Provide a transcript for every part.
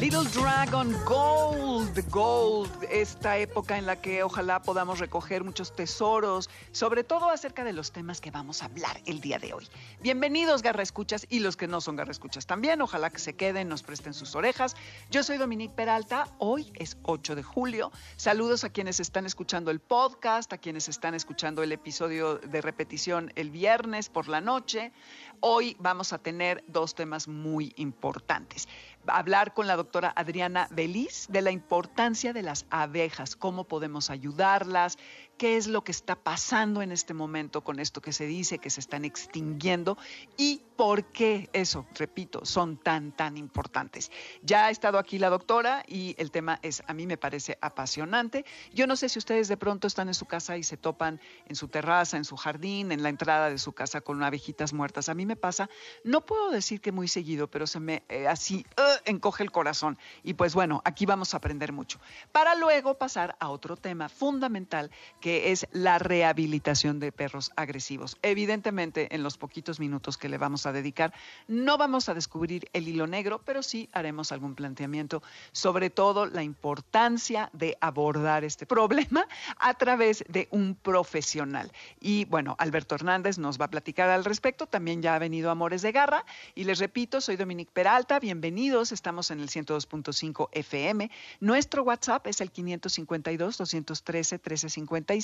Little Dragon Gold, Gold, esta época en la que ojalá podamos recoger muchos tesoros, sobre todo acerca de los temas que vamos a hablar el día de hoy. Bienvenidos, Garra Escuchas, y los que no son Garra Escuchas también, ojalá que se queden, nos presten sus orejas. Yo soy Dominique Peralta, hoy es 8 de julio. Saludos a quienes están escuchando el podcast, a quienes están escuchando el episodio de repetición el viernes por la noche. Hoy vamos a tener dos temas muy importantes hablar con la doctora Adriana Belis de la importancia de las abejas, cómo podemos ayudarlas, qué es lo que está pasando en este momento con esto que se dice que se están extinguiendo y por qué eso, repito, son tan, tan importantes. Ya ha estado aquí la doctora y el tema es, a mí me parece apasionante. Yo no sé si ustedes de pronto están en su casa y se topan en su terraza, en su jardín, en la entrada de su casa con abejitas muertas. A mí me pasa, no puedo decir que muy seguido, pero se me eh, así uh, encoge el corazón. Y pues bueno, aquí vamos a aprender mucho. Para luego pasar a otro tema fundamental que que es la rehabilitación de perros agresivos. Evidentemente, en los poquitos minutos que le vamos a dedicar, no vamos a descubrir el hilo negro, pero sí haremos algún planteamiento sobre todo la importancia de abordar este problema a través de un profesional. Y bueno, Alberto Hernández nos va a platicar al respecto, también ya ha venido Amores de Garra. Y les repito, soy Dominique Peralta, bienvenidos, estamos en el 102.5 FM. Nuestro WhatsApp es el 552 213 1350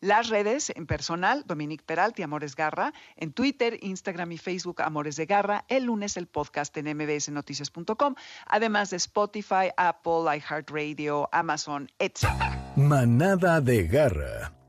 las redes en personal, Dominique Peralti, Amores Garra. En Twitter, Instagram y Facebook, Amores de Garra. El lunes el podcast en mbsnoticias.com. Además de Spotify, Apple, iHeartRadio, Amazon, etc. Manada de Garra.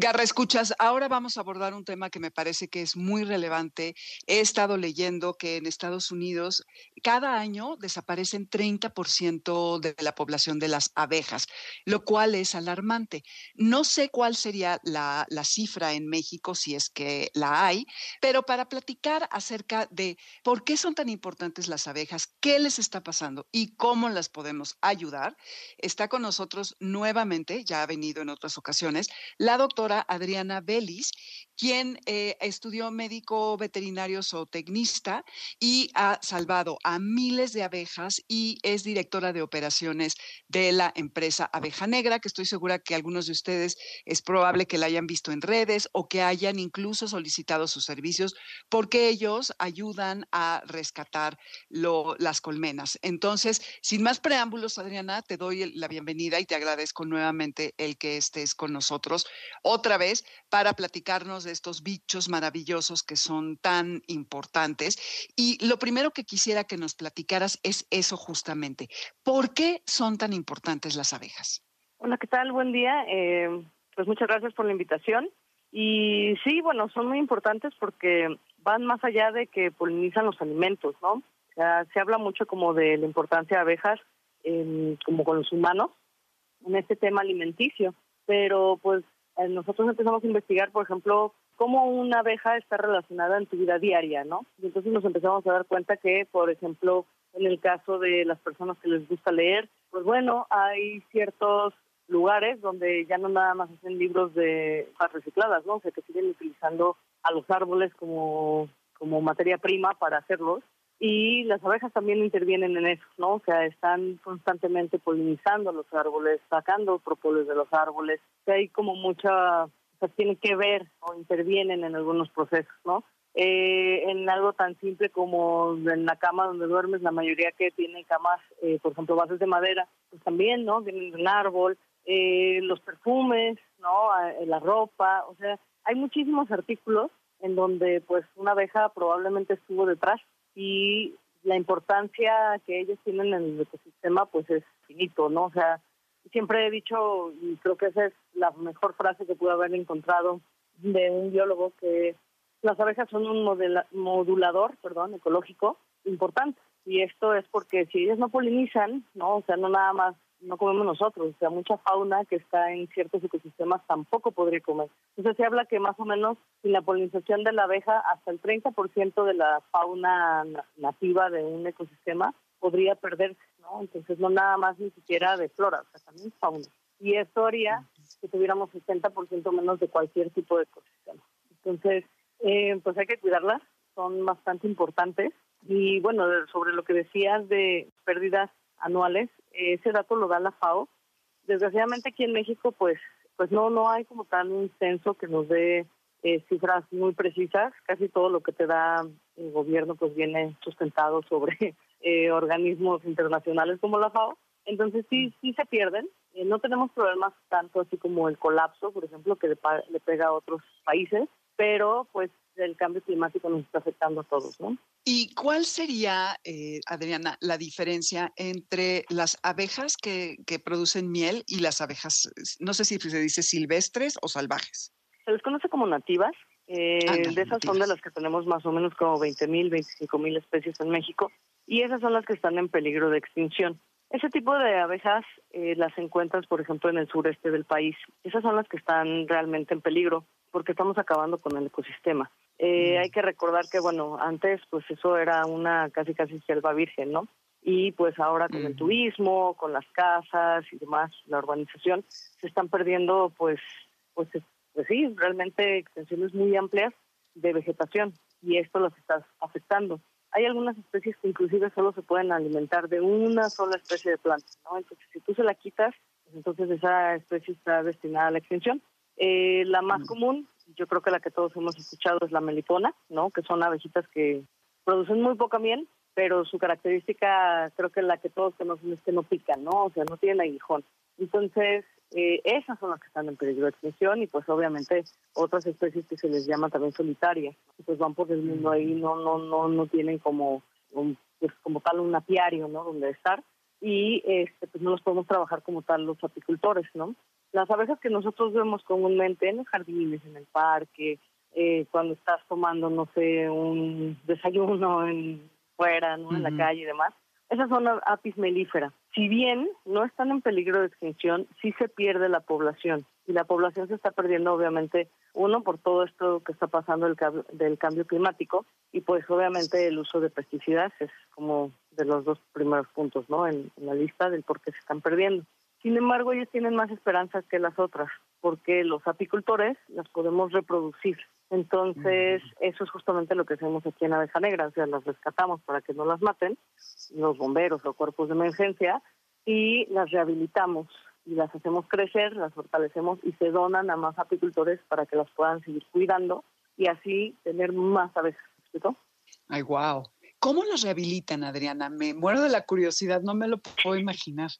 Garra, escuchas, ahora vamos a abordar un tema que me parece que es muy relevante. He estado leyendo que en Estados Unidos cada año desaparecen 30% de la población de las abejas, lo cual es alarmante. No sé cuál sería la, la, cifra en México, si es que la hay, pero para platicar acerca de por qué son tan importantes las abejas, qué les está pasando y cómo las podemos ayudar, está con nosotros nuevamente, ya ha venido en otras ocasiones, la doctora Adriana Belis, quien eh, estudió médico veterinario zootecnista y ha salvado a miles de abejas y es directora de operaciones de la empresa Abeja Negra, que estoy segura que algunos de ustedes es probable que la hayan visto en redes o que hayan incluso solicitado sus servicios porque ellos ayudan a rescatar las colmenas. Entonces, sin más preámbulos, Adriana, te doy la bienvenida y te agradezco nuevamente el que estés con nosotros otra vez para platicarnos de estos bichos maravillosos que son tan importantes. Y lo primero que quisiera que nos platicaras es eso justamente. ¿Por qué son tan importantes las abejas? Hola, ¿qué tal? Buen día. Eh, pues muchas gracias por la invitación. Y sí, bueno, son muy importantes porque van más allá de que polinizan los alimentos, ¿no? O sea, se habla mucho como de la importancia de abejas como con los humanos en este tema alimenticio, pero pues eh, nosotros empezamos a investigar, por ejemplo, cómo una abeja está relacionada en tu vida diaria, ¿no? Y entonces nos empezamos a dar cuenta que, por ejemplo, en el caso de las personas que les gusta leer, pues bueno, hay ciertos lugares donde ya no nada más hacen libros de hojas recicladas, ¿no? O sea, que siguen utilizando a los árboles como, como materia prima para hacerlos y las abejas también intervienen en eso, ¿no? O sea, están constantemente polinizando los árboles, sacando propolis de los árboles, que hay como mucha, o sea, tienen que ver o intervienen en algunos procesos, ¿no? Eh, en algo tan simple como en la cama donde duermes, la mayoría que tienen camas, eh, por ejemplo, bases de madera, pues también, ¿no? Vienen de un árbol, eh, los perfumes, ¿no? La ropa, o sea, hay muchísimos artículos en donde pues una abeja probablemente estuvo detrás y la importancia que ellos tienen en el ecosistema pues es finito, ¿no? O sea, siempre he dicho, y creo que esa es la mejor frase que pude haber encontrado de un biólogo, que las abejas son un modulador, perdón, ecológico importante. Y esto es porque si ellas no polinizan, ¿no? O sea, no nada más no comemos nosotros, o sea, mucha fauna que está en ciertos ecosistemas tampoco podría comer. Entonces se habla que más o menos sin la polinización de la abeja, hasta el 30% de la fauna nativa de un ecosistema podría perderse, ¿no? Entonces no nada más ni siquiera de flora, o sea, también fauna. Y esto haría que tuviéramos 60% menos de cualquier tipo de ecosistema. Entonces, eh, pues hay que cuidarlas, son bastante importantes. Y bueno, sobre lo que decías de pérdidas anuales, ese dato lo da la FAO. Desgraciadamente aquí en México, pues, pues no, no hay como tal un censo que nos dé eh, cifras muy precisas. Casi todo lo que te da el gobierno, pues viene sustentado sobre eh, organismos internacionales como la FAO. Entonces sí, sí se pierden. Eh, no tenemos problemas tanto así como el colapso, por ejemplo, que le, le pega a otros países, pero pues el cambio climático nos está afectando a todos, ¿no? ¿Y cuál sería, eh, Adriana, la diferencia entre las abejas que, que, producen miel y las abejas, no sé si se dice silvestres o salvajes? Se les conoce como nativas. Eh, de esas son de las que tenemos más o menos como 20 mil, 25 mil especies en México y esas son las que están en peligro de extinción. Ese tipo de abejas eh, las encuentras, por ejemplo, en el sureste del país. Esas son las que están realmente en peligro porque estamos acabando con el ecosistema. Eh, mm. Hay que recordar que, bueno, antes pues eso era una casi casi selva virgen, ¿no? Y pues ahora con el turismo, con las casas y demás, la urbanización, se están perdiendo pues, pues, pues sí, realmente extensiones muy amplias de vegetación y esto las está afectando hay algunas especies que inclusive solo se pueden alimentar de una sola especie de planta, ¿no? Entonces, si tú se la quitas, pues entonces esa especie está destinada a la extinción. Eh, la más común, yo creo que la que todos hemos escuchado es la melipona, ¿no? Que son abejitas que producen muy poca miel, pero su característica, creo que la que todos conocen es que no pican, ¿no? O sea, no tienen aguijón. Entonces, eh, esas son las que están en peligro de extinción y pues obviamente otras especies que se les llama también solitarias, pues van por el mundo ahí, no no no no tienen como un, pues como tal un apiario, ¿no? Donde estar y este pues no los podemos trabajar como tal los apicultores, ¿no? Las abejas que nosotros vemos comúnmente en los jardines, en el parque, eh, cuando estás tomando, no sé, un desayuno en fuera, ¿no? En la calle y demás, esas son apis melífera. Si bien no están en peligro de extinción, sí se pierde la población. Y la población se está perdiendo, obviamente, uno, por todo esto que está pasando el, del cambio climático, y pues obviamente el uso de pesticidas es como de los dos primeros puntos, ¿no? En la lista del por qué se están perdiendo. Sin embargo, ellos tienen más esperanzas que las otras, porque los apicultores las podemos reproducir entonces, eso es justamente lo que hacemos aquí en Abeja Negra, o sea, las rescatamos para que no las maten, los bomberos o cuerpos de emergencia, y las rehabilitamos y las hacemos crecer, las fortalecemos y se donan a más apicultores para que las puedan seguir cuidando y así tener más abejas. ¿Explico? Ay, wow. ¿Cómo las rehabilitan, Adriana? Me muero de la curiosidad, no me lo puedo imaginar.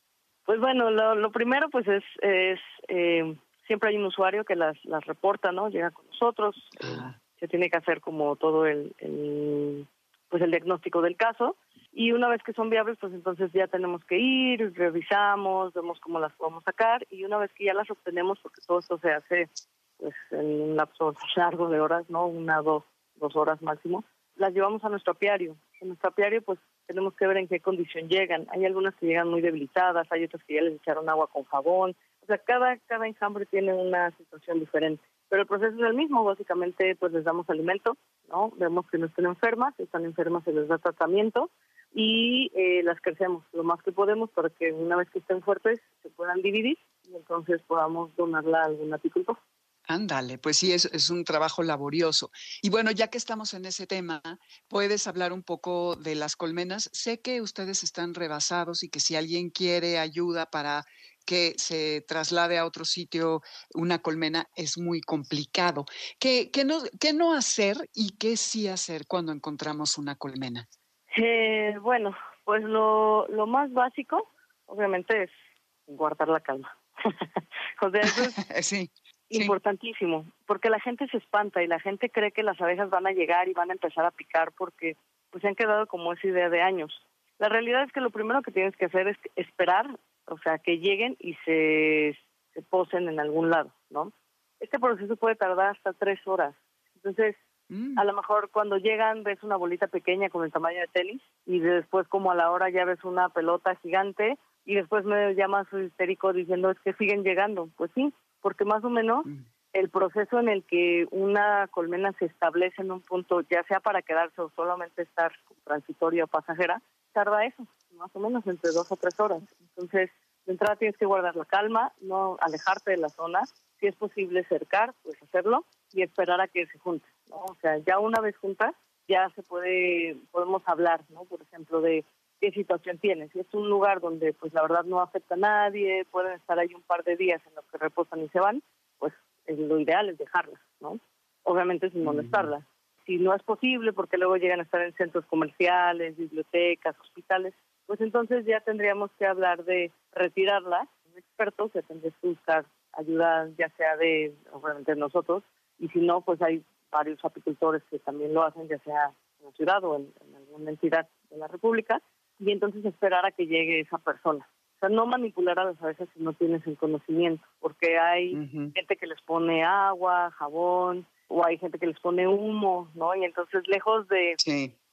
Pues bueno, lo, primero pues es, es eh, siempre hay un usuario que las, las reporta, ¿no? Llega con nosotros, ah. se tiene que hacer como todo el, pues el diagnóstico del caso y una vez que son viables, pues entonces ya tenemos que ir, revisamos, vemos cómo las podemos sacar y una vez que ya las obtenemos, porque todo esto se hace pues en un lapso largo de horas, ¿no? Una, dos, dos horas máximo, las llevamos a nuestro apiario. En nuestro apiario, pues tenemos que ver en qué condición llegan. Hay algunas que llegan muy debilitadas, hay otras que ya les echaron agua con jabón, sea, cada, cada enjambre tiene una situación diferente. Pero el proceso es el mismo, básicamente pues les damos alimento, ¿no? Vemos que no están enfermas, si están enfermas se les da tratamiento y eh, las crecemos lo más que podemos para que una vez que estén fuertes se puedan dividir y entonces podamos donarla a algún apicultor. Ándale, pues sí, es, es, un trabajo laborioso. Y bueno, ya que estamos en ese tema, ¿puedes hablar un poco de las colmenas? Sé que ustedes están rebasados y que si alguien quiere ayuda para que se traslade a otro sitio una colmena es muy complicado. ¿Qué, qué, no, qué no hacer y qué sí hacer cuando encontramos una colmena? Eh, bueno, pues lo, lo más básico, obviamente, es guardar la calma. o sea, eso es sí, importantísimo, porque la gente se espanta y la gente cree que las abejas van a llegar y van a empezar a picar porque pues se han quedado como esa idea de años. La realidad es que lo primero que tienes que hacer es esperar o sea, que lleguen y se, se posen en algún lado, ¿no? Este proceso puede tardar hasta tres horas. Entonces, mm. a lo mejor cuando llegan ves una bolita pequeña con el tamaño de tenis y después como a la hora ya ves una pelota gigante y después me llama su histérico diciendo es que siguen llegando. Pues sí, porque más o menos mm. el proceso en el que una colmena se establece en un punto, ya sea para quedarse o solamente estar transitoria o pasajera, tarda eso, más o menos entre dos o tres horas. Entonces, De entrada tienes que guardar la calma, no alejarte de la zona. Si es posible cercar, pues hacerlo y esperar a que se junten. ¿no? O sea, ya una vez juntas, ya se puede, podemos hablar, ¿no? Por ejemplo, de qué situación tienes. Si es un lugar donde, pues la verdad no afecta a nadie, pueden estar ahí un par de días en los que reposan y se van, pues lo ideal es dejarlas, ¿no? Obviamente sin molestarlas. Si no es posible, porque luego llegan a estar en centros comerciales, bibliotecas, hospitales, pues entonces ya tendríamos que hablar de retirarlas. Un experto que tendría que buscar ayuda, ya sea de, obviamente, nosotros, y si no, pues hay varios apicultores que también lo hacen, ya sea en la ciudad o en, alguna entidad de la República, y entonces esperar a que llegue esa persona. O sea, no manipular a las abejas si no tienes el conocimiento, porque hay gente que les pone agua, jabón, o hay gente que les pone humo, ¿no? Y entonces, lejos de,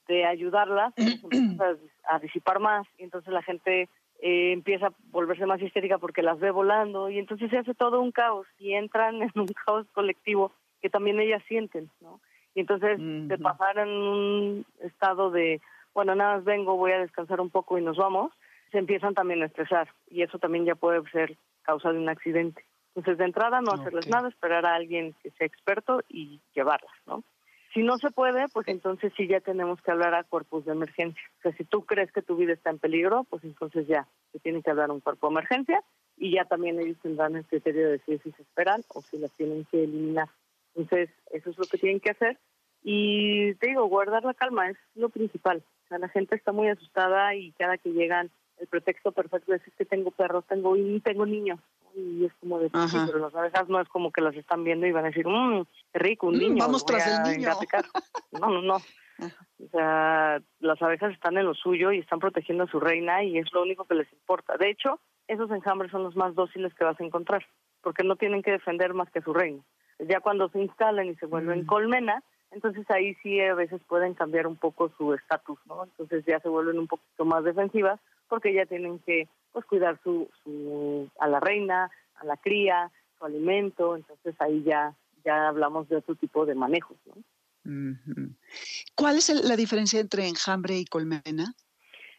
de ayudarlas, pues, a, disipar más, y entonces la gente eh, empieza a volverse más histérica porque las ve volando, y entonces se hace todo un caos, y entran en un caos colectivo que también ellas sienten, ¿no? Y entonces, de pasar en un estado de, bueno, nada más vengo, voy a descansar un poco y nos vamos, se empiezan también a estresar y eso también ya puede ser causa de un accidente. Entonces, de entrada, no hacerles nada, esperar a alguien que sea experto y llevarlas, ¿no? Si no se puede, pues entonces sí ya tenemos que hablar a cuerpos de emergencia. O sea, si tú crees que tu vida está en peligro, pues entonces ya se tiene que hablar a un cuerpo de emergencia y ya también ellos tendrán el criterio de decir si se esperan o si las tienen que eliminar. Entonces, eso es lo que tienen que hacer. Y te digo, guardar la calma es lo principal. O sea, la gente está muy asustada y cada que llegan, el pretexto perfecto es que tengo perros, tengo y tengo niños. Y es como de, pero las abejas no es como que las están viendo y van a decir, mmm, qué rico, un mm, niño. Vamos tras el niño. No, no, no. O sea, las abejas están en lo suyo y están protegiendo a su reina y es lo único que les importa. De hecho, esos enjambres son los más dóciles que vas a encontrar, porque no tienen que defender más que a su reina. Ya cuando se instalan y se vuelven mm. colmena, entonces ahí sí a veces pueden cambiar un poco su estatus, ¿no? Entonces ya se vuelven un poquito más defensivas porque ya tienen que pues cuidar su, su a la reina, a la cría, su alimento, entonces ahí ya ya hablamos de otro tipo de manejos, ¿no? ¿Cuál es la diferencia entre enjambre y colmena?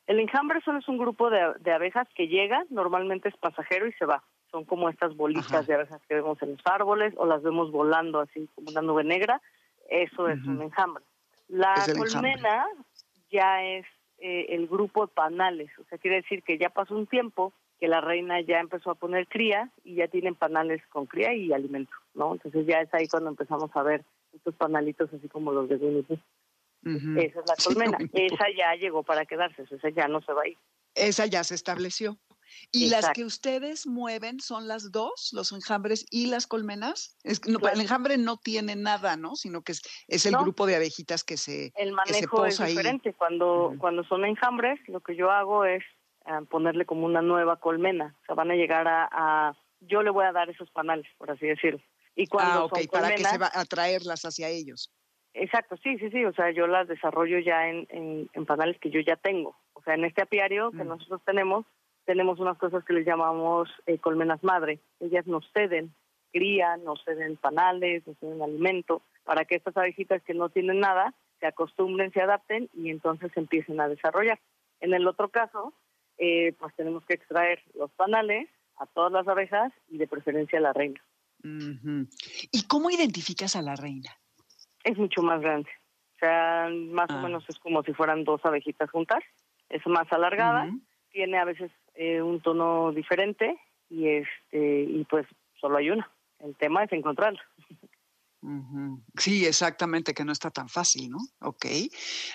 El enjambre solo es un grupo de, de abejas que llega, normalmente es pasajero y se va son como estas bolitas de abejas que vemos en los árboles o las vemos volando así como una nube negra, eso es un enjambre. La colmena ya es eh, el grupo de panales, o sea, quiere decir que ya pasó un tiempo que la reina ya empezó a poner cría y ya tienen panales con cría y alimento, ¿no? Entonces ya es ahí cuando empezamos a ver estos panalitos así como los de Winnie Esa es la colmena, esa ya llegó para quedarse, esa ya no se va a ir. Esa ya se estableció. ¿Y las que ustedes mueven son las dos, los enjambres y las colmenas? Es, no, El enjambre no tiene nada, ¿no? Sino que es, es el grupo de abejitas que se El manejo es diferente. Cuando, cuando son enjambres, lo que yo hago es eh, ponerle como una nueva colmena. O sea, van a llegar a, Yo le voy a dar esos panales, por así decirlo. Y cuando ah, ok, para que se va a traerlas hacia ellos. Exacto, sí, sí, sí. O sea, yo las desarrollo ya en, en, en panales que yo ya tengo. O sea, en este apiario que mm. nosotros tenemos, tenemos unas cosas que les llamamos eh, colmenas madre. Ellas nos ceden cría, nos ceden panales, nos ceden alimento, para que estas abejitas que no tienen nada se acostumbren, se adapten y entonces empiecen a desarrollar. En el otro caso, eh, pues tenemos que extraer los panales a todas las abejas y de preferencia a la reina. ¿Y cómo identificas a la reina? Es mucho más grande. O sea, más o ah. menos es como si fueran dos abejitas juntas. Es más alargada, tiene a veces eh, un tono diferente y este y pues solo hay una. El tema es encontrarlo. Sí, exactamente, que no está tan fácil, ¿no? Ok.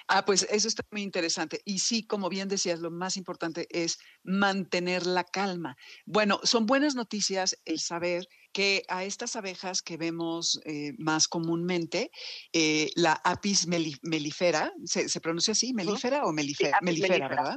Ah, pues eso está muy interesante. Y sí, como bien decías, lo más importante es mantener la calma. Bueno, son buenas noticias el saber que a estas abejas que vemos eh, más comúnmente, eh, la apis melifera, ¿se, pronuncia así? ¿Melífera o melifera? melifera, ¿verdad?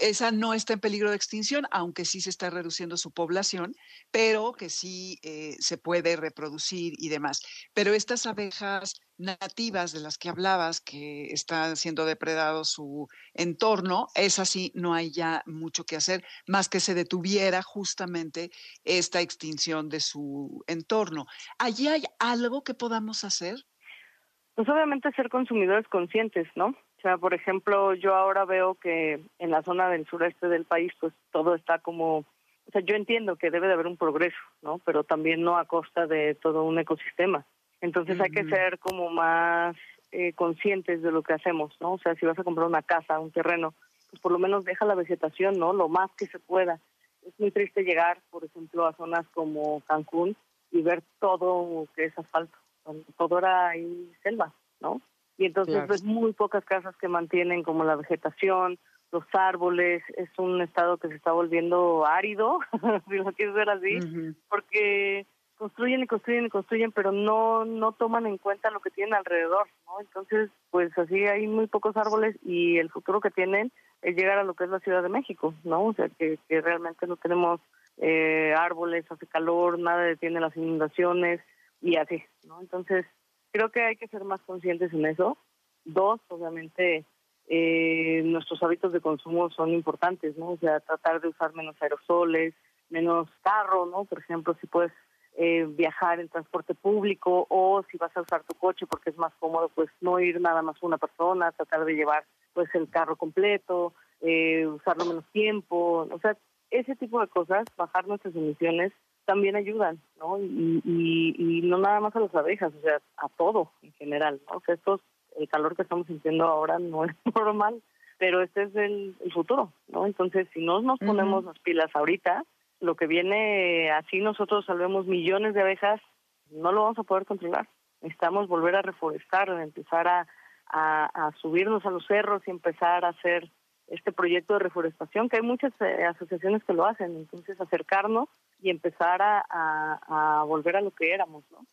Esa no está en peligro de extinción, aunque sí se está reduciendo su población, pero que sí eh, se puede reproducir y demás. Pero estas abejas nativas de las que hablabas, que están siendo depredado su entorno, es así, no hay ya mucho que hacer, más que se detuviera justamente esta extinción de su entorno. ¿Allí hay algo que podamos hacer? Pues obviamente ser consumidores conscientes, ¿no? O sea, por ejemplo, yo ahora veo que en la zona del sureste del país, pues todo está como, o sea, yo entiendo que debe de haber un progreso, ¿no? Pero también no a costa de todo un ecosistema. Entonces hay que ser como más eh, conscientes de lo que hacemos, ¿no? O sea, si vas a comprar una casa, un terreno, pues por lo menos deja la vegetación, ¿no? Lo más que se pueda. Es muy triste llegar, por ejemplo, a zonas como Cancún y ver todo que es asfalto, todo era ahí selva, ¿no? Y entonces ves muy pocas casas que mantienen como la vegetación, los árboles, es un estado que se está volviendo árido, si lo quieres ver así, porque construyen y construyen y construyen, pero no no toman en cuenta lo que tienen alrededor, ¿no? Entonces, pues así hay muy pocos árboles y el futuro que tienen es llegar a lo que es la Ciudad de México, ¿no? O sea, que, que realmente no tenemos eh, árboles, hace calor, nada detiene las inundaciones y así, ¿no? Entonces, creo que hay que ser más conscientes en eso. Dos, obviamente, eh, nuestros hábitos de consumo son importantes, ¿no? O sea, tratar de usar menos aerosoles, menos carro, ¿no? Por ejemplo, si puedes eh, viajar en transporte público o si vas a usar tu coche porque es más cómodo, pues no ir nada más una persona, tratar de llevar pues el carro completo, eh, usarlo menos tiempo, o sea, ese tipo de cosas, bajar nuestras emisiones también ayudan, ¿no? Y, y, no nada más a las abejas, o sea, a todo en general, ¿no? O sea, esto, el calor que estamos sintiendo ahora no es normal, pero este es el, futuro, ¿no? Entonces, si no nos ponemos las pilas ahorita, lo que viene, así nosotros salvemos millones de abejas, no lo vamos a poder controlar. Necesitamos volver a reforestar, empezar a, a, subirnos a los cerros y empezar a hacer este proyecto de reforestación, que hay muchas eh, asociaciones que lo hacen, entonces acercarnos y empezar a, a, volver a lo que éramos, ¿no?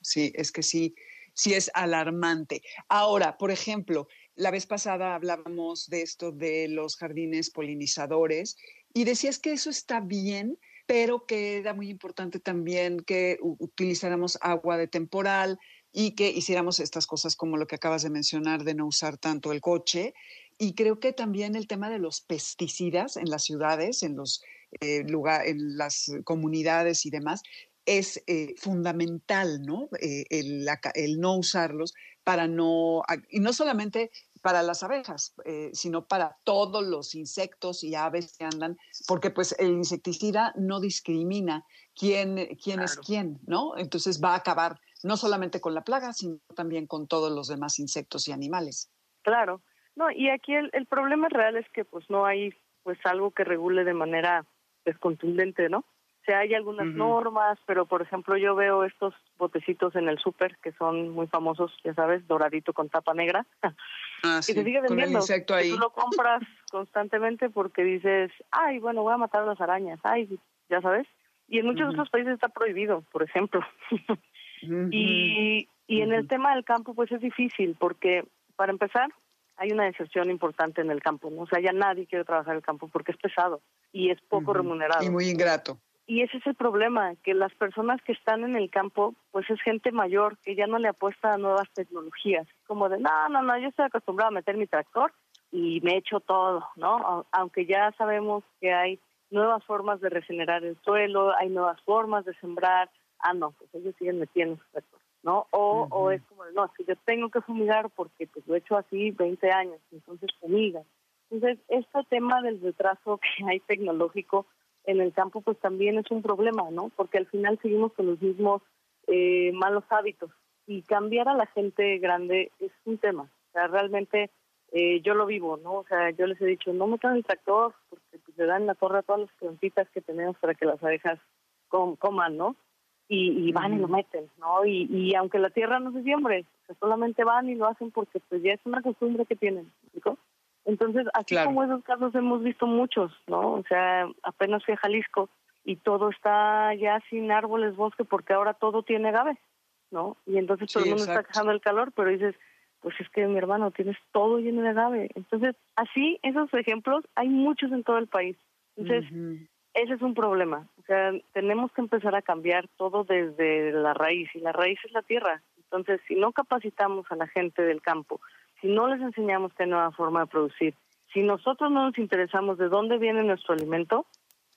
Sí, es que sí, sí es alarmante. Ahora, por ejemplo, la vez pasada hablábamos de esto de los jardines polinizadores y decías que eso está bien, pero que era muy importante también que utilizáramos agua de temporal y que hiciéramos estas cosas como lo que acabas de mencionar de no usar tanto el coche. Y creo que también el tema de los pesticidas en las ciudades, en los eh, en las comunidades y demás, es eh, fundamental, ¿no? Eh, el, el, no usarlos para no, y no solamente para las abejas, eh, sino para todos los insectos y aves que andan, porque pues el insecticida no discrimina quién, quién es quién, ¿no? Entonces va a acabar no solamente con la plaga, sino también con todos los demás insectos y animales. Claro, no, y aquí el, el problema real es que pues no hay pues algo que regule de manera descontundente, ¿no? O sea, hay algunas normas, pero por ejemplo yo veo estos botecitos en el súper que son muy famosos, ya sabes, doradito con tapa negra. Ah, y se sigue vendiendo. Con ahí. Tú lo compras constantemente porque dices, ay, bueno, voy a matar a las arañas, ay, ya sabes. Y en muchos otros países está prohibido, por ejemplo. Y, y en el tema del campo, pues es difícil porque, para empezar, hay una deserción importante en el campo, ¿no? O sea, ya nadie quiere trabajar en el campo porque es pesado y es poco remunerado. Y muy ingrato. Y ese es el problema, que las personas que están en el campo, pues es gente mayor que ya no le apuesta a nuevas tecnologías, como de, no, no, no, yo estoy acostumbrado a meter mi tractor y me echo todo, ¿no? Aunque ya sabemos que hay nuevas formas de regenerar el suelo, hay nuevas formas de sembrar, ah, no, pues ellos siguen metiendo su tractor, ¿no? O, o es como, no, si yo tengo que fumigar porque pues lo he hecho así 20 años, entonces fumigan. Entonces, este tema del retraso que hay tecnológico, en el campo pues también es un problema, ¿no? Porque al final seguimos con los mismos eh, malos hábitos y cambiar a la gente grande es un tema. O sea, realmente eh, yo lo vivo, ¿no? O sea, yo les he dicho, no metan el tractor porque pues, le dan la torre a todas las plantitas que tenemos para que las abejas coman, ¿no? Y, van y lo meten, ¿no? Y, y aunque la tierra no se siembre, solamente van y lo hacen porque pues ya es una costumbre que tienen, ¿no? Entonces, así como esos casos hemos visto muchos, ¿no? O sea, apenas fui a Jalisco y todo está ya sin árboles, bosque, porque ahora todo tiene agave, ¿no? Y entonces todo el mundo está quejando el calor, pero dices, pues es que mi hermano, tienes todo lleno de agave. Entonces, así, esos ejemplos, hay muchos en todo el país. Entonces, ese es un problema. O sea, tenemos que empezar a cambiar todo desde la raíz, y la raíz es la tierra. Entonces, si no capacitamos a la gente del campo, si no les enseñamos qué nueva forma de producir, si nosotros no nos interesamos de dónde viene nuestro alimento,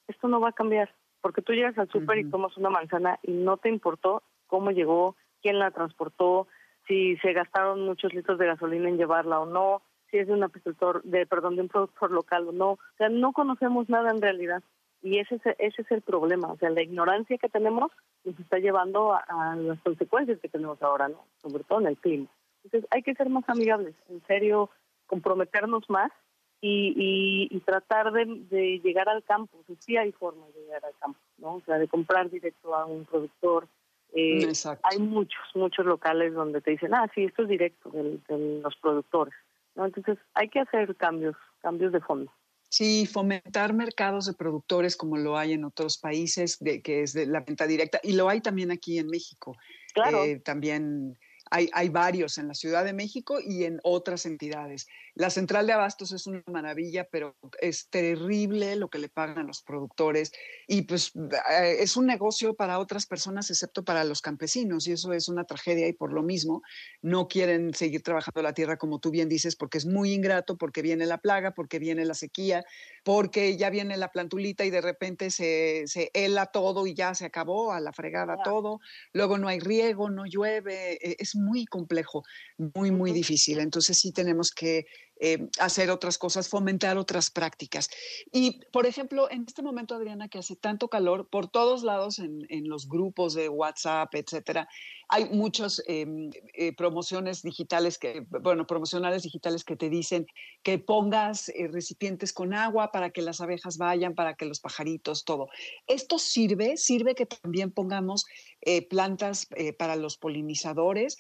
esto no va a cambiar. Porque tú llegas al súper y tomas una manzana y no te importó cómo llegó, quién la transportó, si se gastaron muchos litros de gasolina en llevarla o no, si es de un apicultor, de perdón, de un productor local o no. O sea, no conocemos nada en realidad. Y ese es, ese es el problema. O sea, la ignorancia que tenemos nos está llevando a, las consecuencias que tenemos ahora, ¿no? Sobre todo en el clima. Entonces, hay que ser más amigables, en serio, comprometernos más y, y, tratar de, de, llegar al campo. O sí hay formas de llegar al campo, ¿no? O sea, de comprar directo a un productor. Eh, hay muchos, muchos locales donde te dicen, ah, sí, esto es directo de, de los productores. ¿no? Entonces, hay que hacer cambios, cambios de fondo. Sí, fomentar mercados de productores como lo hay en otros países, de, que es de la venta directa, y lo hay también aquí en México. Claro. Eh, también hay, hay, varios en la Ciudad de México y en otras entidades. La central de abastos es una maravilla, pero es terrible lo que le pagan a los productores y pues eh, es un negocio para otras personas excepto para los campesinos y eso es una tragedia y por lo mismo no quieren seguir trabajando la tierra como tú bien dices porque es muy ingrato, porque viene la plaga, porque viene la sequía, porque ya viene la plantulita y de repente se, se hela todo y ya se acabó a la fregada todo, luego no hay riego, no llueve, e, es muy complejo, muy, muy difícil. Entonces sí tenemos que eh, hacer otras cosas, fomentar otras prácticas. Y, por ejemplo, en este momento, Adriana, que hace tanto calor, por todos lados en, los grupos de WhatsApp, etcétera, hay muchas em, eh, promociones digitales que, bueno, promocionales digitales que te dicen que pongas eh, recipientes con agua para que las abejas vayan, para que los pajaritos, todo. ¿Esto sirve? ¿Sirve que también pongamos plantas para los polinizadores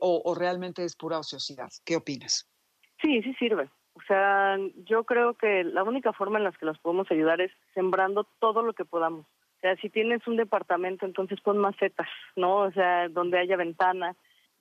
o realmente es pura ociosidad? ¿Qué opinas? Sí, sí sirve. O sea, yo creo que la única forma en la que los podemos ayudar es sembrando todo lo que podamos. O sea, si tienes un departamento, entonces pon macetas, ¿no? O sea, donde haya ventana.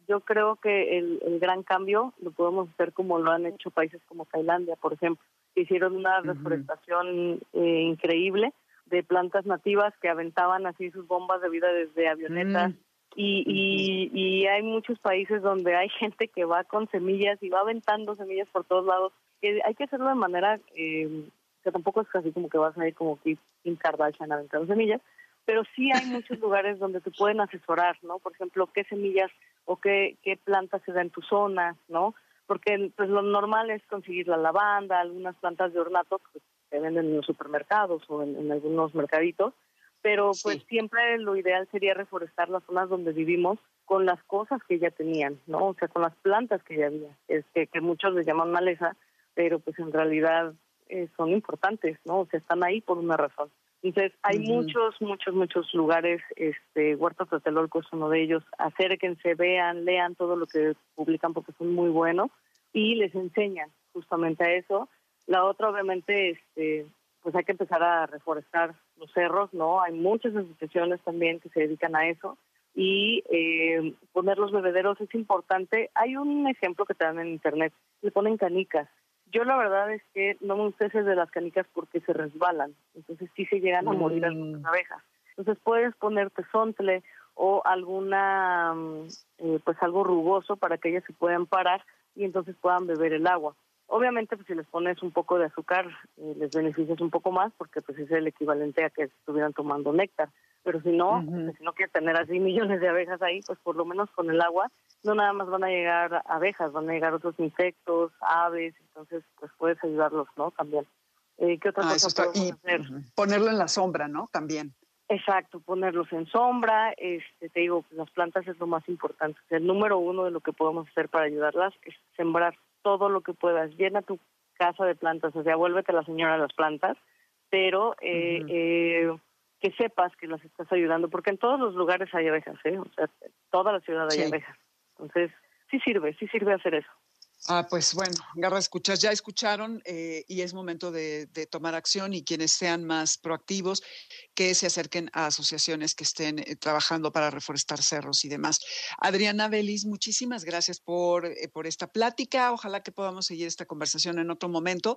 Yo creo que el, gran cambio lo podemos hacer como lo han hecho países como Tailandia, por ejemplo. Hicieron una reforestación eh, increíble de plantas nativas que aventaban así sus bombas de vida desde avionetas. Mm. Y, y, hay muchos países donde hay gente que va con semillas y va aventando semillas por todos lados. Que hay que hacerlo de manera eh, que tampoco es casi como que vas a ir como Kim Kardashian aventando semillas, pero sí hay muchos lugares donde te pueden asesorar, ¿no? Por ejemplo, qué semillas o qué, qué plantas se da en tu zona, ¿no? Porque pues lo normal es conseguir la lavanda, algunas plantas de ornato que se venden en los supermercados o en algunos mercaditos, pero pues siempre lo ideal sería reforestar las zonas donde vivimos con las cosas que ya tenían, ¿no? O sea, con las plantas que ya había, es que, muchos les llaman maleza, pero pues en realidad eh, son importantes, ¿no? O sea, están ahí por una razón. Entonces, hay muchos, muchos, muchos lugares, este, Huerta Tlatelolco es uno de ellos, acérquense, vean, lean todo lo que publican porque son muy buenos y les enseñan justamente a eso. La otra, obviamente, este, pues hay que empezar a reforestar los cerros, ¿no? Hay muchas asociaciones también que se dedican a eso y eh, poner los bebederos es importante. Hay un ejemplo que te dan en internet, le ponen canicas. Yo la verdad es que no me gusta ese de las canicas porque se resbalan, entonces sí se llegan a morir mm. las abejas. Entonces puedes ponerte sontle o alguna, mm, eh, pues algo rugoso para que ellas se puedan parar y entonces puedan beber el agua. Obviamente, pues si les pones un poco de azúcar, eh, les beneficias un poco más porque pues es el equivalente a que estuvieran tomando néctar. Pero si no, pues, si no quieres tener así millones de abejas ahí, pues por lo menos con el agua, no nada más van a llegar abejas, van a llegar otros insectos, aves, entonces pues puedes ayudarlos, ¿no? También. Eh, ¿Qué otra ah, cosa podemos hacer? Ponerlo en la sombra, ¿no? También. Exacto, ponerlos en sombra, este, te digo, pues las plantas es lo más importante. el número uno de lo que podemos hacer para ayudarlas es sembrar todo lo que puedas. Llena tu casa de plantas, o sea, vuélvete la señora de las plantas, pero eh, eh, que sepas que las estás ayudando, porque en todos los lugares hay abejas, ¿eh? O sea, toda la ciudad hay abejas. Entonces, sí sirve, sí sirve hacer eso. Ah, pues bueno, Garra Escuchas, ya escucharon eh, y es momento de, tomar acción y quienes sean más proactivos, que se acerquen a asociaciones que estén eh, trabajando para reforestar cerros y demás. Adriana Belis, muchísimas gracias por, eh, por esta plática. Ojalá que podamos seguir esta conversación en otro momento.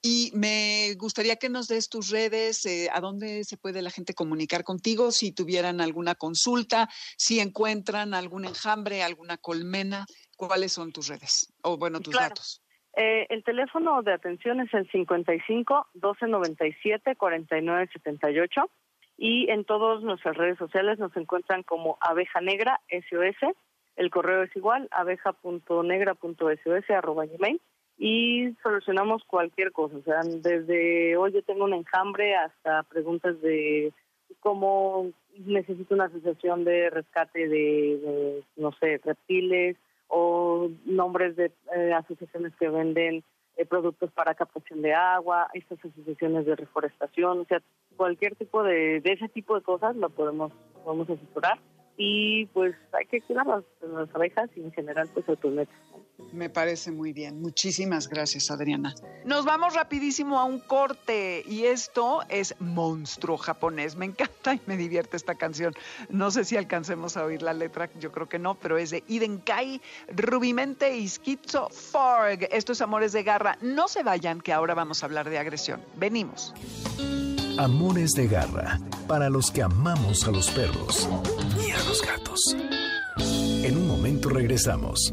Y me gustaría que nos des tus redes, a dónde se puede la gente comunicar contigo, si tuvieran alguna consulta, si encuentran algún enjambre, alguna colmena ¿cuáles son tus redes? O bueno, tus datos. Eh, el teléfono de atención es el 55 1297 4978 y en todas nuestras redes sociales nos encuentran como Abeja Negra SOS. El correo es igual, abeja.negra.sos.gmail y solucionamos cualquier cosa, o sea, desde hoy yo tengo un enjambre hasta preguntas de cómo necesito una asociación de rescate de, no sé, reptiles o nombres de eh, asociaciones que venden eh, productos para captación de agua, estas asociaciones de reforestación, o sea, cualquier tipo de, de ese tipo de cosas lo podemos, podemos asesorar y pues hay que cuidar las, abejas y en general pues autonetas. Me parece muy bien. Muchísimas gracias, Adriana. Nos vamos rapidísimo a un corte y esto es Monstruo japonés. Me encanta y me divierte esta canción. No sé si alcancemos a oír la letra, yo creo que no, pero es de Idenkai, Rubimente y Schizo Forg. Esto es Amores de Garra. No se vayan, que ahora vamos a hablar de agresión. Venimos. Amores de Garra, para los que amamos a los perros y a los gatos. En un momento regresamos.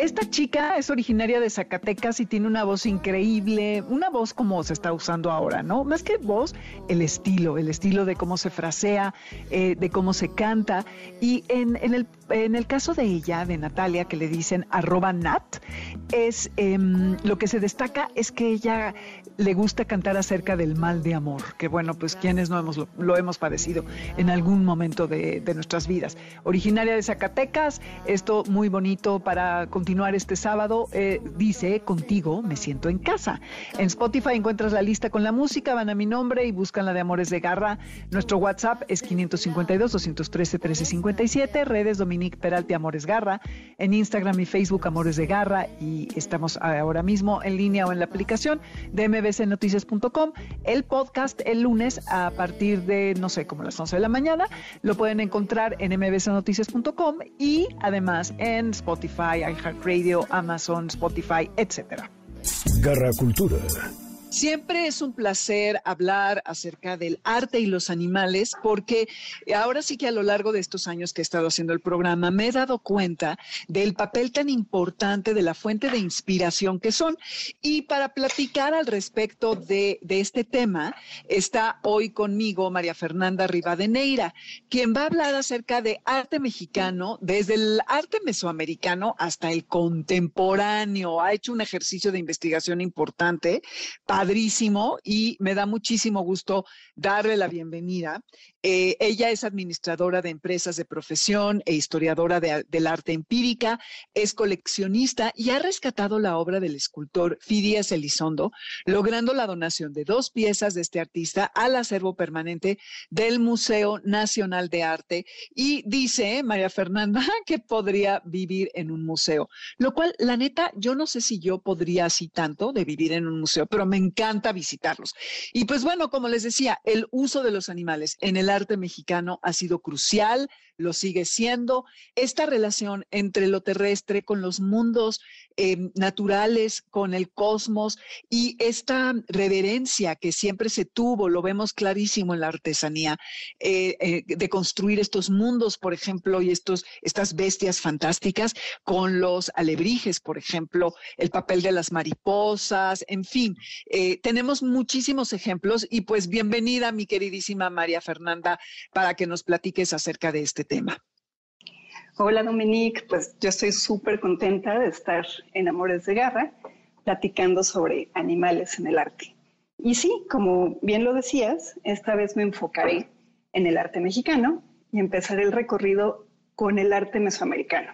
Esta chica es originaria de Zacatecas y tiene una voz increíble, una voz como se está usando ahora, ¿no? Más que voz, el estilo, el estilo de cómo se frasea, eh, de cómo se canta. Y en, el, caso de ella, de Natalia, que le dicen arroba nat, es em, lo que se destaca es que ella le gusta cantar acerca del mal de amor, que bueno, pues quienes no hemos, lo, hemos padecido en algún momento de, de nuestras vidas. Originaria de Zacatecas, esto muy bonito para continuar continuar este sábado, eh, dice, contigo me siento en casa. En Spotify encuentras la lista con la música, van a mi nombre y buscan la de Amores de Garra. Nuestro WhatsApp es 552-213-1357, redes Dominique Peralti Amores Garra, en Instagram y Facebook Amores de Garra y estamos ahora mismo en línea o en la aplicación de mbcnoticias.com. El podcast el lunes a partir de, no sé, como las 11 de la mañana, lo pueden encontrar en mbcnoticias.com y además en Spotify, iHeart Radio, Amazon, Spotify, etc. Garra Cultura. Siempre es un placer hablar acerca del arte y los animales porque ahora sí que a lo largo de estos años que he estado haciendo el programa me he dado cuenta del papel tan importante de la fuente de inspiración que son. Y para platicar al respecto de, este tema está hoy conmigo María Fernanda Rivadeneira, quien va a hablar acerca de arte mexicano desde el arte mesoamericano hasta el contemporáneo. Ha hecho un ejercicio de investigación importante padrísimo y me da muchísimo gusto darle la bienvenida. Eh, ella es administradora de empresas de profesión e historiadora del arte empírica, es coleccionista y ha rescatado la obra del escultor Fidias Elizondo, logrando la donación de dos piezas de este artista al acervo permanente del Museo Nacional de Arte. Y dice María Fernanda que podría vivir en un museo, lo cual, la neta, yo no sé si yo podría así tanto de vivir en un museo, pero me encanta visitarlos. Y pues bueno, como les decía, el uso de los animales en el arte mexicano ha sido crucial, lo sigue siendo. Esta relación entre lo terrestre con los mundos eh, naturales, con el cosmos y esta reverencia que siempre se tuvo, lo vemos clarísimo en la artesanía, eh, eh, de construir estos mundos, por ejemplo, y estos, estas bestias fantásticas con los alebrijes, por ejemplo, el papel de las mariposas, en fin, tenemos muchísimos ejemplos y pues bienvenida mi queridísima María Fernanda para que nos platiques acerca de este tema. Hola Dominique, pues yo estoy súper contenta de estar en Amores de Garra platicando sobre animales en el arte. Y sí, como bien lo decías, esta vez me enfocaré en el arte mexicano y empezaré el recorrido con el arte mesoamericano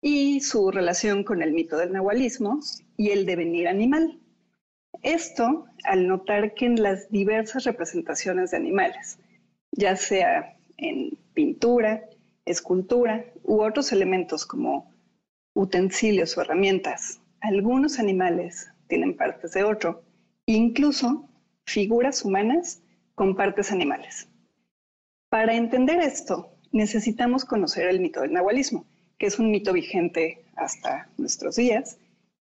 y su relación con el mito del nahualismo y el devenir animal. Esto al notar que en las diversas representaciones de animales, ya sea en pintura, escultura u otros elementos como utensilios o herramientas. Algunos animales tienen partes de otro, incluso figuras humanas con partes animales. Para entender esto, necesitamos conocer el mito del nahualismo, que es un mito vigente hasta nuestros días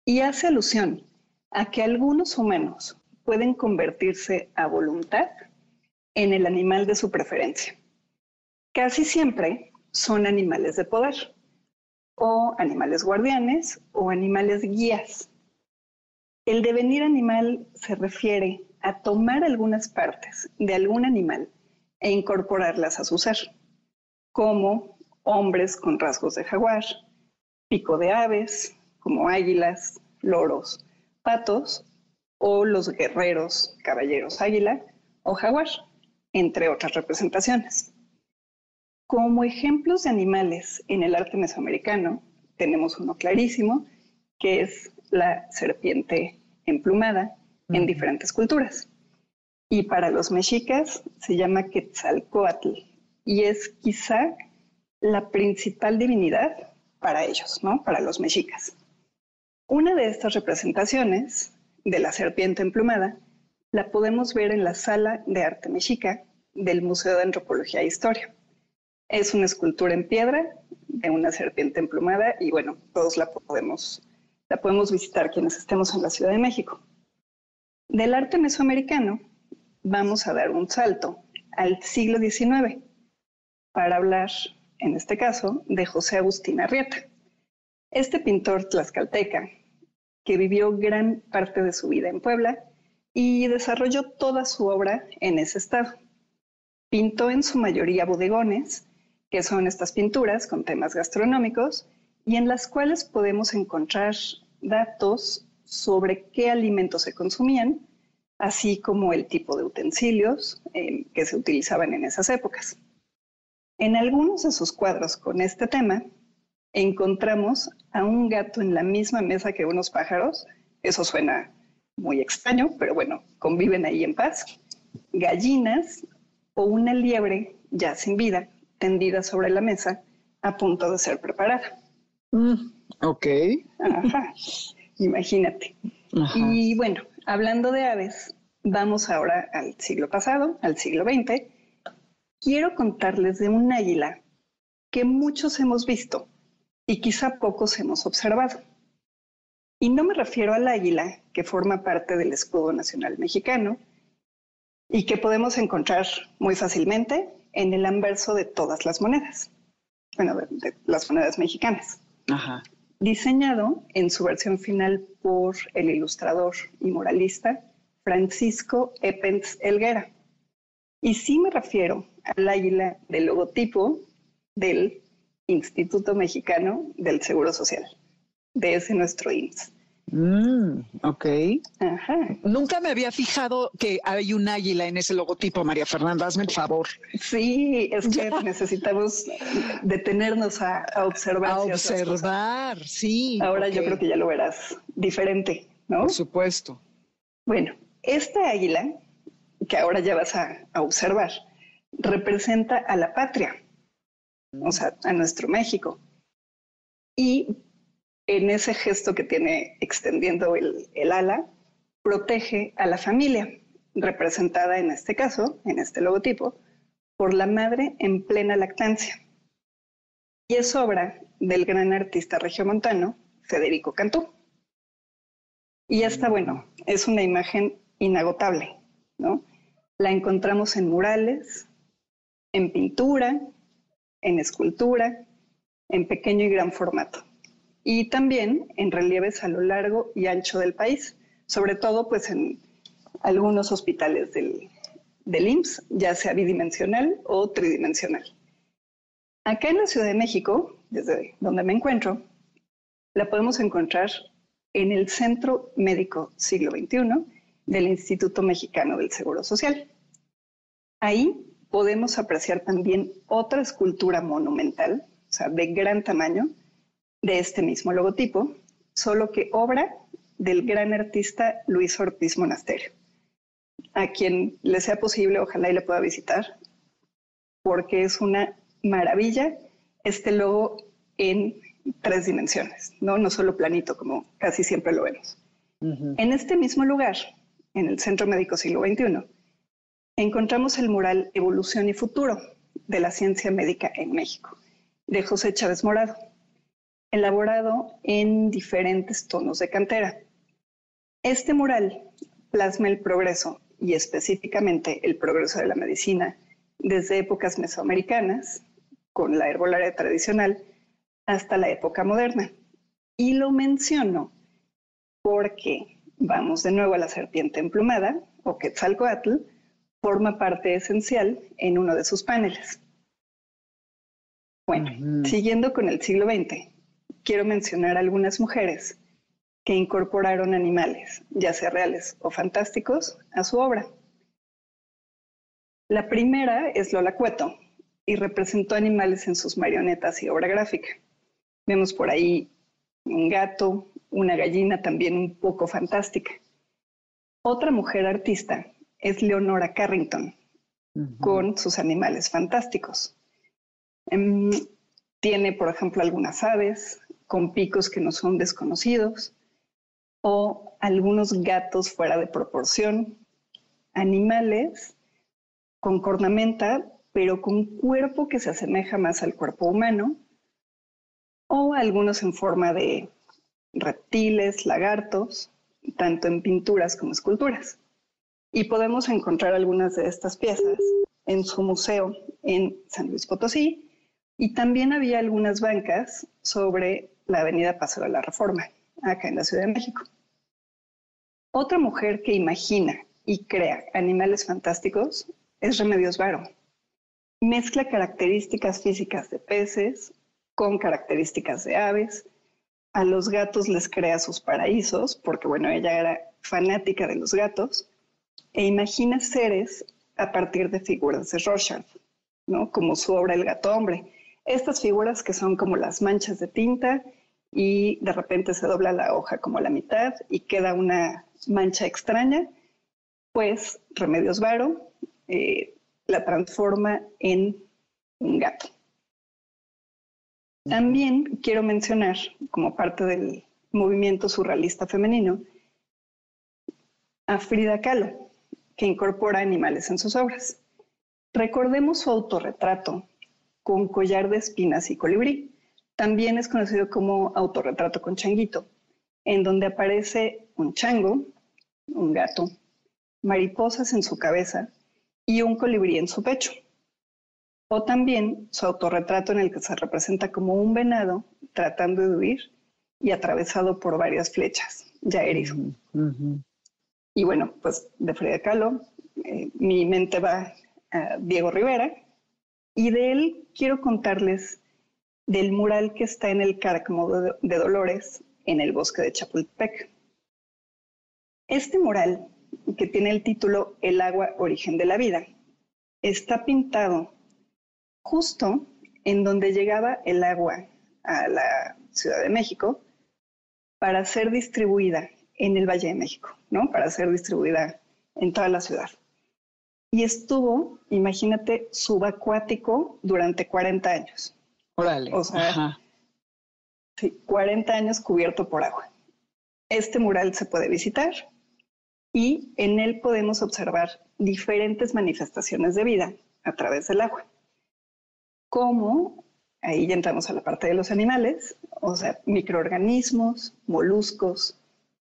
y hace alusión a que algunos humanos pueden convertirse a voluntad en el animal de su preferencia. Casi siempre son animales de poder, o animales guardianes, o animales guías. El devenir animal se refiere a tomar algunas partes de algún animal e incorporarlas a su ser, como hombres con rasgos de jaguar, pico de aves, como águilas, loros, patos, o los guerreros, caballeros águila o jaguar, entre otras representaciones. Como ejemplos de animales en el arte mesoamericano, tenemos uno clarísimo, que es la serpiente emplumada en diferentes culturas. Y para los mexicas se llama Quetzalcoatl y es quizá la principal divinidad para ellos, ¿no? Para los mexicas. Una de estas representaciones de la serpiente emplumada la podemos ver en la sala de arte mexica del Museo de Antropología e Historia. Es una escultura en piedra de una serpiente emplumada y bueno, todos la podemos, la podemos visitar quienes estemos en la Ciudad de México. Del arte mesoamericano vamos a dar un salto al siglo XIX para hablar, en este caso, de José Agustín Arrieta. Este pintor tlaxcalteca, que vivió gran parte de su vida en Puebla y desarrolló toda su obra en ese estado. Pintó en su mayoría bodegones, que son estas pinturas con temas gastronómicos, y en las cuales podemos encontrar datos sobre qué alimentos se consumían, así como el tipo de utensilios eh, que se utilizaban en esas épocas. En algunos de sus cuadros con este tema, encontramos a un gato en la misma mesa que unos pájaros. Eso suena muy extraño, pero bueno, conviven ahí en paz. Gallinas o una liebre ya sin vida tendida sobre la mesa a punto de ser preparada. Mm, ok. Ajá. Imagínate. Y bueno, hablando de aves, vamos ahora al siglo pasado, al siglo XX. Quiero contarles de un águila que muchos hemos visto y quizá pocos hemos observado. Y no me refiero al águila, que forma parte del escudo nacional mexicano y que podemos encontrar muy fácilmente en el anverso de todas las monedas, bueno, de, las monedas mexicanas. Ajá diseñado en su versión final por el ilustrador y moralista Francisco Epens Elguera. Y sí me refiero al águila del logotipo del Instituto Mexicano del Seguro Social, de ese nuestro IMSS. Mm, ok. Ajá. Nunca me había fijado que hay un águila en ese logotipo, María Fernanda, hazme el favor. Sí, es que necesitamos detenernos a, observar. A observar, sí. Ahora yo creo que ya lo verás diferente, ¿no? Por supuesto. Bueno, esta águila, que ahora ya vas a, a observar, representa a la patria, o sea, a nuestro México. Y en ese gesto que tiene extendiendo el, ala, protege a la familia, representada en este caso, en este logotipo, por la madre en plena lactancia. Y es obra del gran artista regiomontano Federico Cantú. Y esta, bueno, es una imagen inagotable, ¿no? La encontramos en murales, en pintura, en escultura, en pequeño y gran formato y también en relieves a lo largo y ancho del país, sobre todo pues en algunos hospitales del, del IMSS, ya sea bidimensional o tridimensional. Acá en la Ciudad de México, desde donde me encuentro, la podemos encontrar en el Centro Médico Siglo XXI del Instituto Mexicano del Seguro Social. Ahí podemos apreciar también otra escultura monumental, o sea, de gran tamaño, de este mismo logotipo, solo que obra del gran artista Luis Ortiz Monasterio, a quien le sea posible, ojalá y le pueda visitar, porque es una maravilla este logo en tres dimensiones, no, no solo planito como casi siempre lo vemos. En este mismo lugar, en el Centro Médico Siglo XXI, encontramos el mural Evolución y Futuro de la Ciencia Médica en México, de José Chávez Morado elaborado en diferentes tonos de cantera. Este mural plasma el progreso y específicamente el progreso de la medicina desde épocas mesoamericanas, con la herbolaria tradicional, hasta la época moderna. Y lo menciono porque vamos de nuevo a la serpiente emplumada, o Quetzalcoatl, forma parte esencial en uno de sus paneles. Bueno, siguiendo con el siglo XX, quiero mencionar algunas mujeres que incorporaron animales, ya sea reales o fantásticos, a su obra. La primera es Lola Cueto y representó animales en sus marionetas y obra gráfica. Vemos por ahí un gato, una gallina también un poco fantástica. Otra mujer artista es Leonora Carrington, con sus animales fantásticos. Em, tiene, por ejemplo, algunas aves con picos que no son desconocidos o algunos gatos fuera de proporción, animales con cornamenta, pero con cuerpo que se asemeja más al cuerpo humano, o algunos en forma de reptiles, lagartos, tanto en pinturas como esculturas. Y podemos encontrar algunas de estas piezas en su museo en San Luis Potosí, y también había algunas bancas sobre la avenida Paso de la Reforma, acá en la Ciudad de México. Otra mujer que imagina y crea animales fantásticos es Remedios Varo. Mezcla características físicas de peces con características de aves. A los gatos les crea sus paraísos, porque bueno, ella era fanática de los gatos, e imagina seres a partir de figuras de Rorschach, ¿no? Como su obra El gato hombre. Estas figuras que son como las manchas de tinta y de repente se dobla la hoja como a la mitad y queda una mancha extraña, pues Remedios Varo eh, la transforma en un gato. También quiero mencionar, como parte del movimiento surrealista femenino, a Frida Kahlo, que incorpora animales en sus obras. Recordemos su autorretrato con collar de espinas y colibrí. También es conocido como autorretrato con changuito, en donde aparece un chango, un gato, mariposas en su cabeza y un colibrí en su pecho. O también su autorretrato en el que se representa como un venado tratando de huir y atravesado por varias flechas, ya herido. Y bueno, pues de Frida Kahlo, eh, mi mente va a Diego Rivera y de él quiero contarles del mural que está en el Cárcamo de, Dolores en el bosque de Chapultepec. Este mural que tiene el título El agua, origen de la vida. Está pintado justo en donde llegaba el agua a la Ciudad de México para ser distribuida en el Valle de México, ¿no? Para ser distribuida en toda la ciudad. Y estuvo, imagínate, subacuático durante 40 años. Órale. O sea, sí, 40 años cubierto por agua. Este mural se puede visitar, y en él podemos observar diferentes manifestaciones de vida a través del agua. Como, ahí ya entramos a la parte de los animales, o sea, microorganismos, moluscos,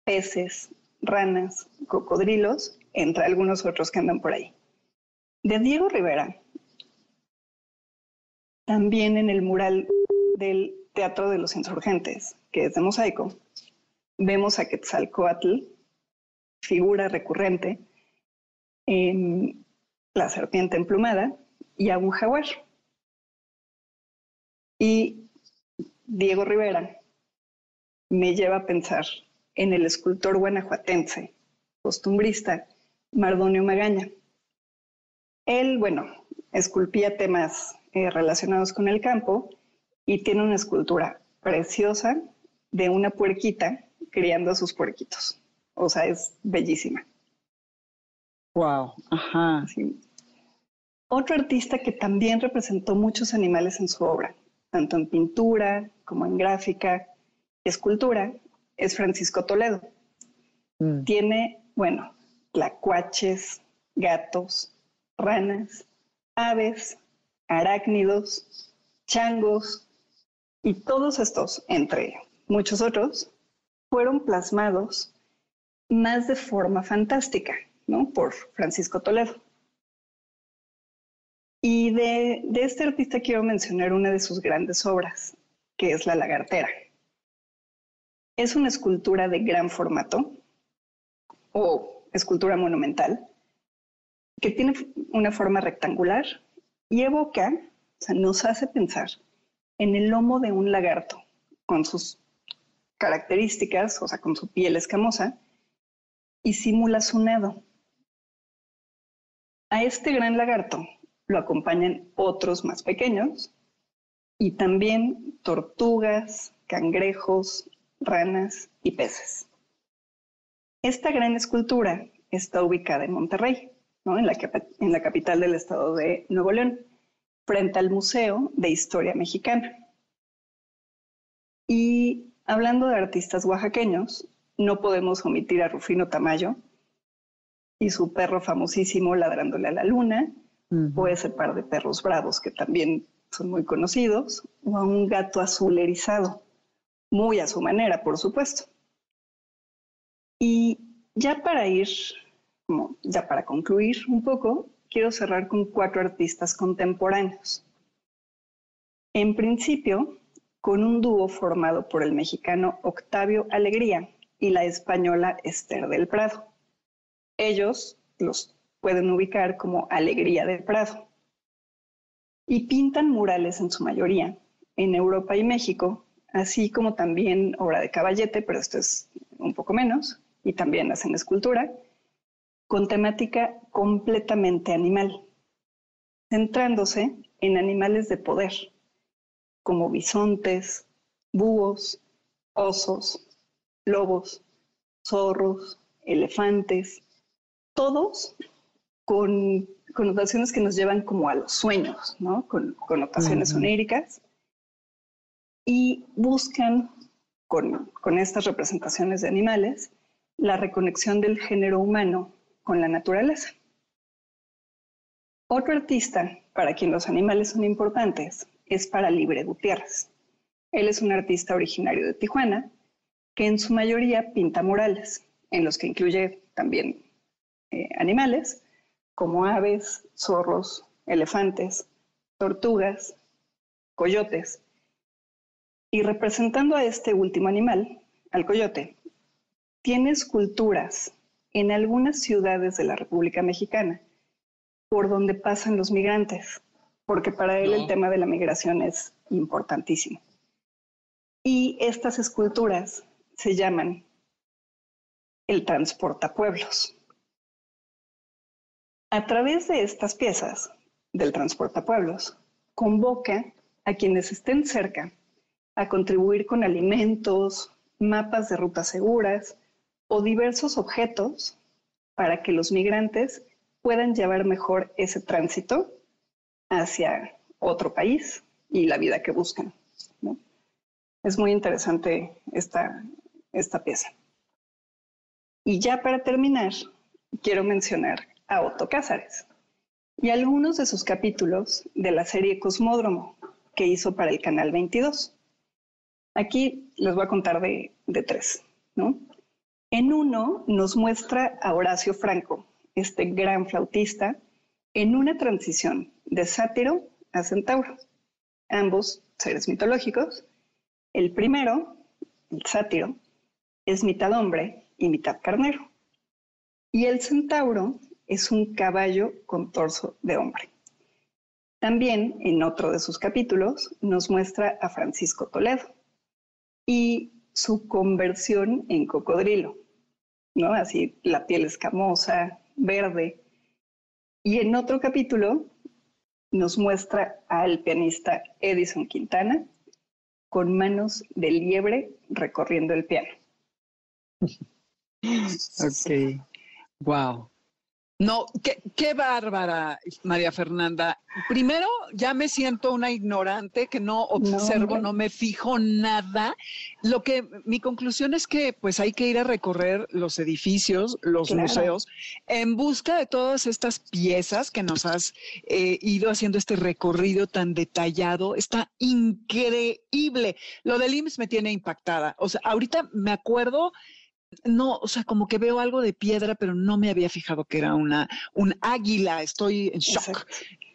peces, ranas, cocodrilos, entre algunos otros que andan por ahí. De Diego Rivera, también en el mural del Teatro de los Insurgentes, que es de mosaico, vemos a Quetzalcoatl figura recurrente en la serpiente emplumada y a un jaguar. Y Diego Rivera me lleva a pensar en el escultor guanajuatense, costumbrista, Mardonio Magaña. Él, bueno, esculpía temas eh, relacionados con el campo y tiene una escultura preciosa de una puerquita criando a sus puerquitos. O sea, es bellísima. Wow, ajá. Otro artista que también representó muchos animales en su obra, tanto en pintura como en gráfica y escultura, es Francisco Toledo. Mm. Tiene, bueno, tlacuaches, gatos, ranas, aves, arácnidos, changos y todos estos, entre muchos otros, fueron plasmados más de forma fantástica, ¿no? Por Francisco Toledo. Y de, de este artista quiero mencionar una de sus grandes obras, que es La Lagartera. Es una escultura de gran formato o escultura monumental que tiene una forma rectangular y evoca, o sea, nos hace pensar en el lomo de un lagarto con sus características, o sea, con su piel escamosa, y simula su nado. A este gran lagarto lo acompañan otros más pequeños y también tortugas, cangrejos, ranas y peces. Esta gran escultura está ubicada en Monterrey, en, la, en la capital del estado de Nuevo León, frente al Museo de Historia Mexicana. Y hablando de artistas oaxaqueños, no podemos omitir a Rufino Tamayo y su perro famosísimo ladrándole a la luna, o ese par de perros bravos que también son muy conocidos, o a un gato azul erizado, muy a su manera, por supuesto. Y ya para ir, ya para concluir un poco, quiero cerrar con cuatro artistas contemporáneos. En principio, con un dúo formado por el mexicano Octavio Alegría y la española Esther del Prado. Ellos los pueden ubicar como Alegría del Prado. Y pintan murales en su mayoría en Europa y México, así como también obra de caballete, pero esto es un poco menos, y también hacen escultura, con temática completamente animal, centrándose en animales de poder, como bisontes, búhos, osos, lobos, zorros, elefantes, todos con connotaciones que nos llevan como a los sueños, ¿no? Con connotaciones oníricas y buscan con, con estas representaciones de animales la reconexión del género humano con la naturaleza. Otro artista para quien los animales son importantes es para Libre Gutiérrez. Él es un artista originario de Tijuana que en su mayoría pinta murales, en los que incluye también eh, animales como aves, zorros, elefantes, tortugas, coyotes. Y representando a este último animal, al coyote, tiene esculturas en algunas ciudades de la República Mexicana por donde pasan los migrantes, porque para él el tema de la migración es importantísimo. Y estas esculturas se llaman el transportapueblos. A través de estas piezas del transportapueblos, convoca a quienes estén cerca a contribuir con alimentos, mapas de rutas seguras, o diversos objetos para que los migrantes puedan llevar mejor ese tránsito hacia otro país y la vida que buscan. Es muy interesante esta, esta pieza. Y ya para terminar, quiero mencionar a Otto Cázares y algunos de sus capítulos de la serie Cosmódromo que hizo para el Canal 22. Aquí les voy a contar de, tres. En uno nos muestra a Horacio Franco, este gran flautista, en una transición de sátiro a centauro, ambos seres mitológicos. El primero, el sátiro, es mitad hombre y mitad carnero. Y el centauro es un caballo con torso de hombre. También en otro de sus capítulos nos muestra a Francisco Toledo y su conversión en cocodrilo, ¿no? Así la piel escamosa, verde. Y en otro capítulo nos muestra al pianista Edison Quintana con manos de liebre recorriendo el piano. ok, wow. No, qué, qué, bárbara, María Fernanda. Primero, ya me siento una ignorante que no observo, no, me fijo nada. Lo que mi conclusión es que pues hay que ir a recorrer los edificios, los museos, en busca de todas estas piezas que nos has eh, ido haciendo este recorrido tan detallado. Está increíble. Lo del IMSS me tiene impactada. O sea, ahorita me acuerdo no, o sea, como que veo algo de piedra, pero no me había fijado que era una, un águila. Estoy en shock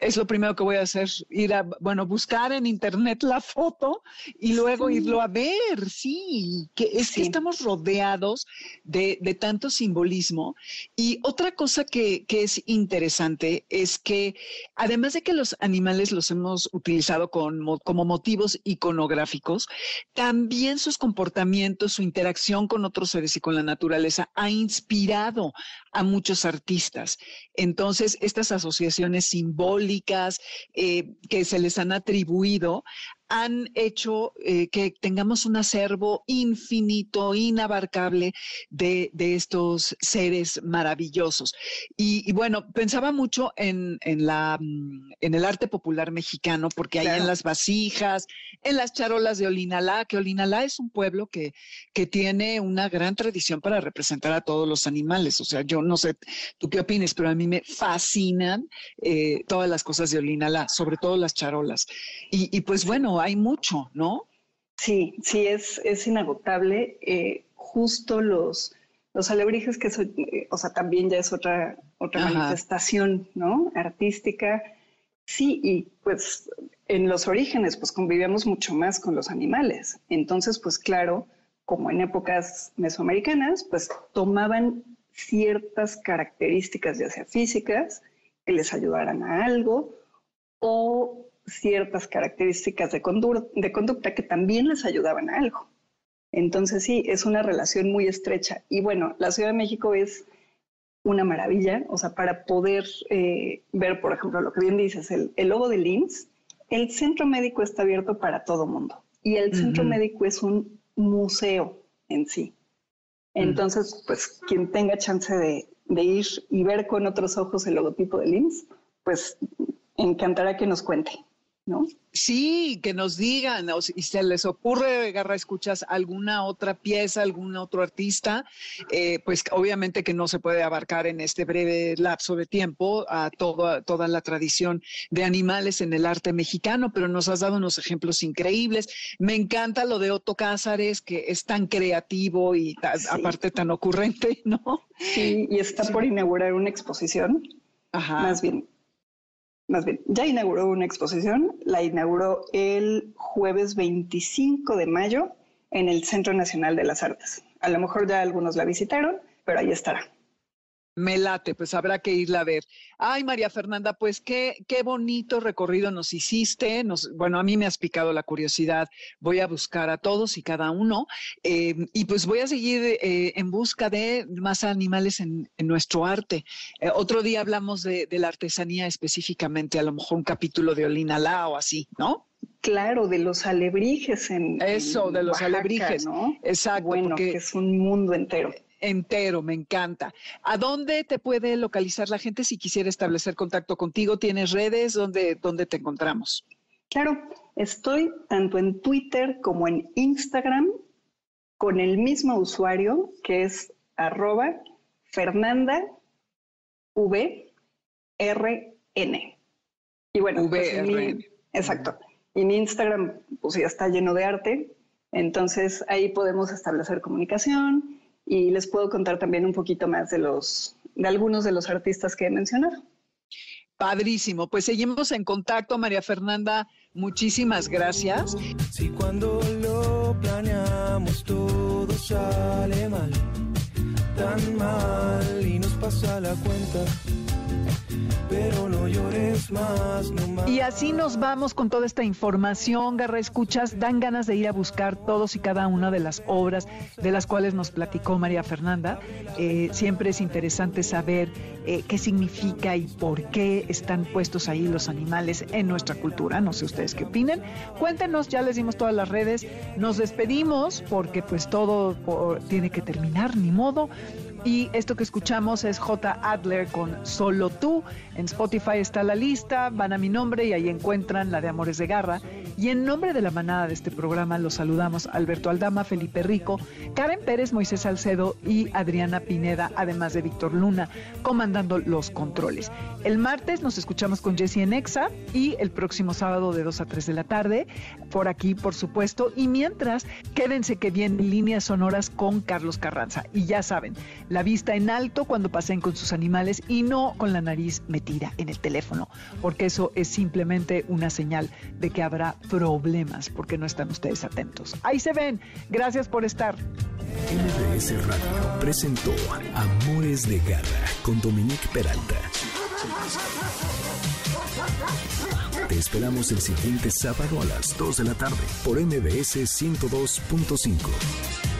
es lo primero que voy a hacer, ir a, bueno, buscar en internet la foto y luego irlo a ver, sí, que es que estamos rodeados de, tanto simbolismo. Y otra cosa que, es interesante es que además de que los animales los hemos utilizado como motivos iconográficos, también sus comportamientos, su interacción con otros seres y con la naturaleza ha inspirado a muchos artistas. Entonces, estas asociaciones simbólicas eh, que se les han atribuido han hecho eh, que tengamos un acervo infinito, inabarcable de, estos seres maravillosos. Y, bueno, pensaba mucho en, la, mm, en el arte popular mexicano, porque hay en las vasijas, en las charolas de Olinalá, que Olinalá es un pueblo que, que tiene una gran tradición para representar a todos los animales. O sea, yo no sé tú qué opines, pero a mí me fascinan eh, todas las cosas de Olinalá, sobre todo las charolas. y pues bueno, hay mucho, ¿no? Sí, sí, es, es inagotable. Eh, justo los, los alebrijes, que eh, o sea, también ya es otra, otra manifestación, ¿no? Artística. Sí, y pues en los orígenes, pues convivíamos mucho más con los animales. Entonces, pues claro, como en épocas mesoamericanas, pues tomaban ciertas características, ya sea físicas, que les ayudaran a algo, o ciertas características de, conducta que también les ayudaban a algo. Entonces sí, es una relación muy estrecha. Y bueno, la Ciudad de México es una maravilla, o sea, para poder eh, ver, por ejemplo, lo que bien dices, el, logo de LIMS, el centro médico está abierto para todo mundo y el centro médico es un museo en sí. Entonces, pues quien tenga chance de, de, ir y ver con otros ojos el logotipo de LIMS, pues encantará que nos cuente. ¿No? Sí, que nos digan, o si se les ocurre, Garra, escuchas alguna otra pieza, algún otro artista, eh, pues obviamente que no se puede abarcar en este breve lapso de tiempo a toda la tradición de animales en el arte mexicano, pero nos has dado unos ejemplos increíbles. Me encanta lo de Otto Cázares, que es tan creativo y aparte tan ocurrente, ¿no? Sí, y está por inaugurar una exposición. Ajá. Más bien, más bien, ya inauguró una exposición, la inauguró el jueves 25 de mayo en el Centro Nacional de las Artes. A lo mejor ya algunos la visitaron, pero ahí estará. Me late, pues habrá que irla a ver. Ay, María Fernanda, pues qué, qué bonito recorrido nos hiciste. Nos, bueno, a mí me has picado la curiosidad. Voy a buscar a todos y cada uno. Eh, y pues voy a seguir eh, en busca de más animales en, nuestro arte. Eh, otro día hablamos de, la artesanía específicamente, a lo mejor un capítulo de Olinalá o así, ¿no? Claro, de los alebrijes en. Eso, de los alebrijes. ¿no? Exacto. Bueno, que es un mundo entero entero, me encanta. ¿A dónde te puede localizar la gente si quisiera establecer contacto contigo? ¿Tienes redes? ¿Dónde, dónde te encontramos? Claro, estoy tanto en Twitter como en Instagram con el mismo usuario que es arroba Fernanda V R N. Y bueno, pues exacto. Y mi Instagram pues ya está lleno de arte, entonces ahí podemos establecer comunicación y les puedo contar también un poquito más de los de algunos de los artistas que he mencionado. Padrísimo, pues seguimos en contacto, María Fernanda, muchísimas gracias. Si cuando lo planeamos todo sale mal, tan mal y nos pasa la cuenta pero no llores más, Y así nos vamos con toda esta información, Garra Escuchas. Dan ganas de ir a buscar todos y cada una de las obras de las cuales nos platicó María Fernanda. Eh, siempre es interesante saber eh, qué significa y por qué están puestos ahí los animales en nuestra cultura. No sé ustedes qué opinen. Cuéntenos, ya les dimos todas las redes. Nos despedimos porque pues todo tiene que terminar, ni modo. Y esto que escuchamos es J. Adler con Solo tú. En Spotify está la lista, van a mi nombre y ahí encuentran la de Amores de Garra. Y en nombre de la manada de este programa los saludamos Alberto Aldama, Felipe Rico, Karen Pérez, Moisés Salcedo y Adriana Pineda, además de Víctor Luna, comandando los controles. El martes nos escuchamos con Jessie en Exa y el próximo sábado de 2 a 3 de la tarde, por aquí, por supuesto. Y mientras, quédense que vienen líneas sonoras con Carlos Carranza. Y ya saben, la vista en alto cuando pasen con sus animales y no con la nariz metida en el teléfono, porque eso es simplemente una señal de que habrá problemas porque no están ustedes atentos. Ahí se ven. Gracias por estar. MBS Radio presentó Amores de Garra con Dominique Peralta. Te esperamos el siguiente sábado a las 2 de la tarde por MBS 102.5.